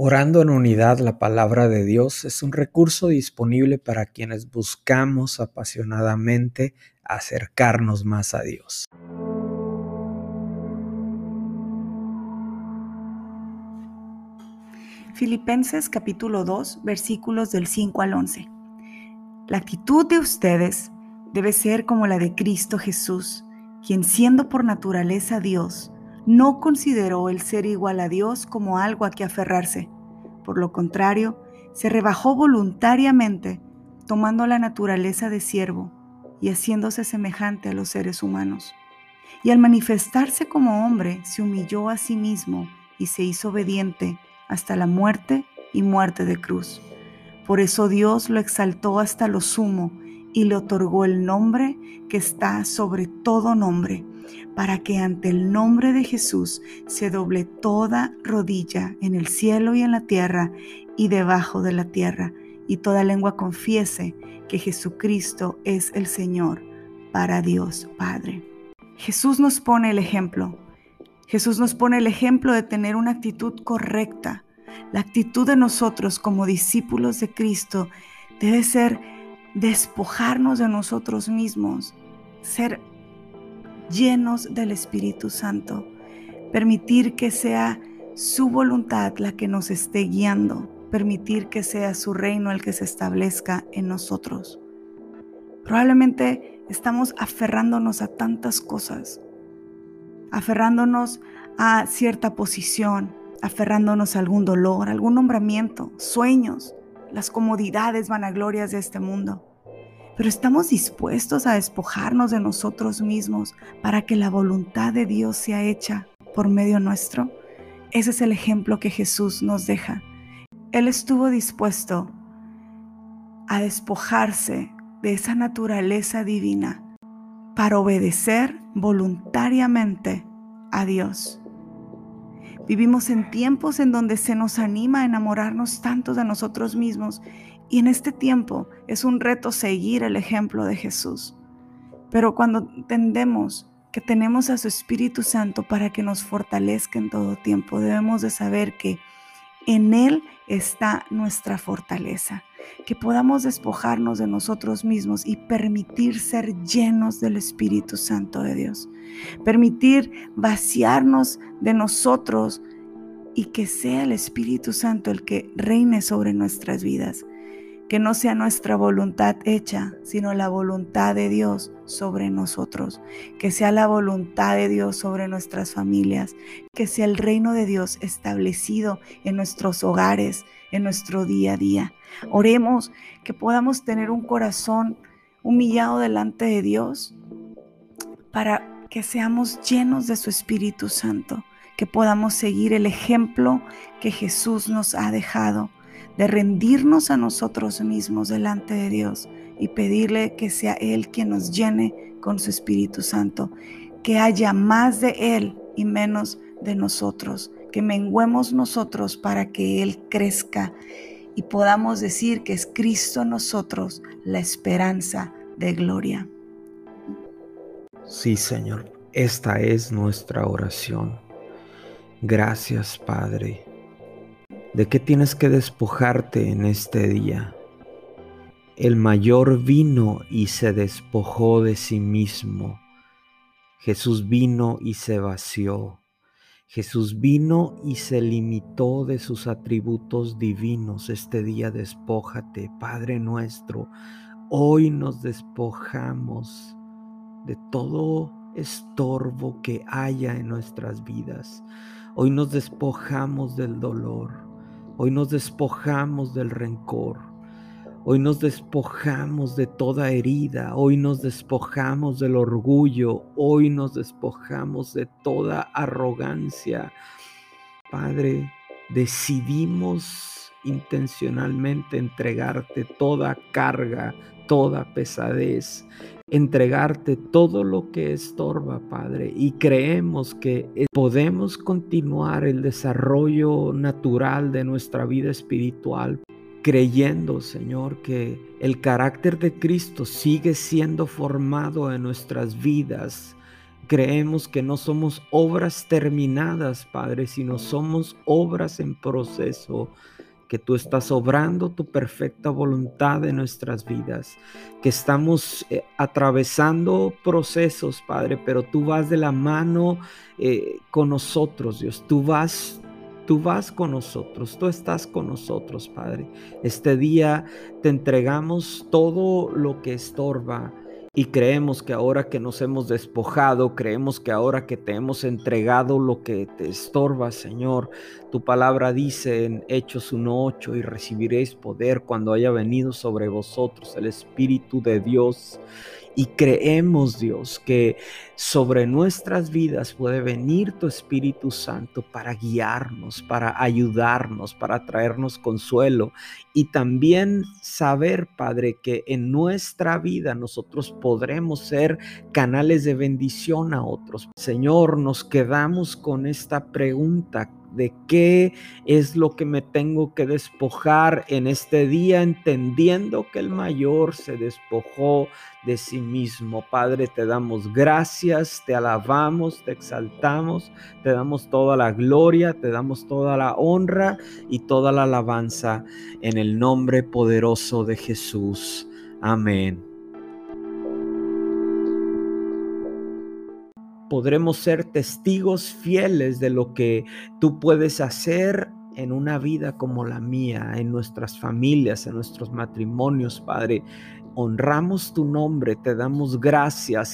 Orando en unidad la palabra de Dios es un recurso disponible para quienes buscamos apasionadamente acercarnos más a Dios. Filipenses capítulo 2 versículos del 5 al 11. La actitud de ustedes debe ser como la de Cristo Jesús, quien siendo por naturaleza Dios, no consideró el ser igual a Dios como algo a que aferrarse. Por lo contrario, se rebajó voluntariamente, tomando la naturaleza de siervo y haciéndose semejante a los seres humanos. Y al manifestarse como hombre, se humilló a sí mismo y se hizo obediente hasta la muerte y muerte de cruz. Por eso Dios lo exaltó hasta lo sumo y le otorgó el nombre que está sobre todo nombre para que ante el nombre de Jesús se doble toda rodilla en el cielo y en la tierra y debajo de la tierra, y toda lengua confiese que Jesucristo es el Señor para Dios Padre. Jesús nos pone el ejemplo. Jesús nos pone el ejemplo de tener una actitud correcta. La actitud de nosotros como discípulos de Cristo debe ser despojarnos de nosotros mismos, ser llenos del Espíritu Santo. Permitir que sea su voluntad la que nos esté guiando. Permitir que sea su reino el que se establezca en nosotros. Probablemente estamos aferrándonos a tantas cosas. Aferrándonos a cierta posición, aferrándonos a algún dolor, algún nombramiento, sueños, las comodidades vanaglorias de este mundo pero estamos dispuestos a despojarnos de nosotros mismos para que la voluntad de Dios sea hecha por medio nuestro. Ese es el ejemplo que Jesús nos deja. Él estuvo dispuesto a despojarse de esa naturaleza divina para obedecer voluntariamente a Dios. Vivimos en tiempos en donde se nos anima a enamorarnos tanto de nosotros mismos y en este tiempo es un reto seguir el ejemplo de Jesús. Pero cuando entendemos que tenemos a su Espíritu Santo para que nos fortalezca en todo tiempo, debemos de saber que en Él está nuestra fortaleza, que podamos despojarnos de nosotros mismos y permitir ser llenos del Espíritu Santo de Dios, permitir vaciarnos de nosotros y que sea el Espíritu Santo el que reine sobre nuestras vidas que no sea nuestra voluntad hecha, sino la voluntad de Dios sobre nosotros, que sea la voluntad de Dios sobre nuestras familias, que sea el reino de Dios establecido en nuestros hogares, en nuestro día a día. Oremos que podamos tener un corazón humillado delante de Dios para que seamos llenos de su Espíritu Santo, que podamos seguir el ejemplo que Jesús nos ha dejado de rendirnos a nosotros mismos delante de Dios y pedirle que sea Él quien nos llene con su Espíritu Santo, que haya más de Él y menos de nosotros, que menguemos nosotros para que Él crezca y podamos decir que es Cristo nosotros la esperanza de gloria. Sí, Señor, esta es nuestra oración. Gracias, Padre ¿De qué tienes que despojarte en este día? El mayor vino y se despojó de sí mismo. Jesús vino y se vació. Jesús vino y se limitó de sus atributos divinos. Este día despójate, Padre nuestro. Hoy nos despojamos de todo estorbo que haya en nuestras vidas. Hoy nos despojamos del dolor. Hoy nos despojamos del rencor. Hoy nos despojamos de toda herida. Hoy nos despojamos del orgullo. Hoy nos despojamos de toda arrogancia. Padre, decidimos intencionalmente entregarte toda carga, toda pesadez, entregarte todo lo que estorba, Padre, y creemos que podemos continuar el desarrollo natural de nuestra vida espiritual, creyendo, Señor, que el carácter de Cristo sigue siendo formado en nuestras vidas, Creemos que no somos obras terminadas, Padre, sino somos obras en proceso que tú estás obrando tu perfecta voluntad en nuestras vidas, que estamos eh, atravesando procesos, Padre, pero tú vas de la mano eh, con nosotros, Dios. Tú vas, tú vas con nosotros, tú estás con nosotros, Padre. Este día te entregamos todo lo que estorba y creemos que ahora que nos hemos despojado, creemos que ahora que te hemos entregado lo que te estorba, Señor, tu palabra dice en Hechos 1.8 y recibiréis poder cuando haya venido sobre vosotros el Espíritu de Dios y creemos, Dios, que sobre nuestras vidas puede venir tu Espíritu Santo para guiarnos, para ayudarnos, para traernos consuelo. Y también saber, Padre, que en nuestra vida nosotros podremos ser canales de bendición a otros. Señor, nos quedamos con esta pregunta de qué es lo que me tengo que despojar en este día, entendiendo que el mayor se despojó de sí mismo. Padre, te damos gracias, te alabamos, te exaltamos, te damos toda la gloria, te damos toda la honra y toda la alabanza en el nombre poderoso de Jesús. Amén. Podremos ser testigos fieles de lo que tú puedes hacer en una vida como la mía, en nuestras familias, en nuestros matrimonios, Padre. Honramos tu nombre, te damos gracias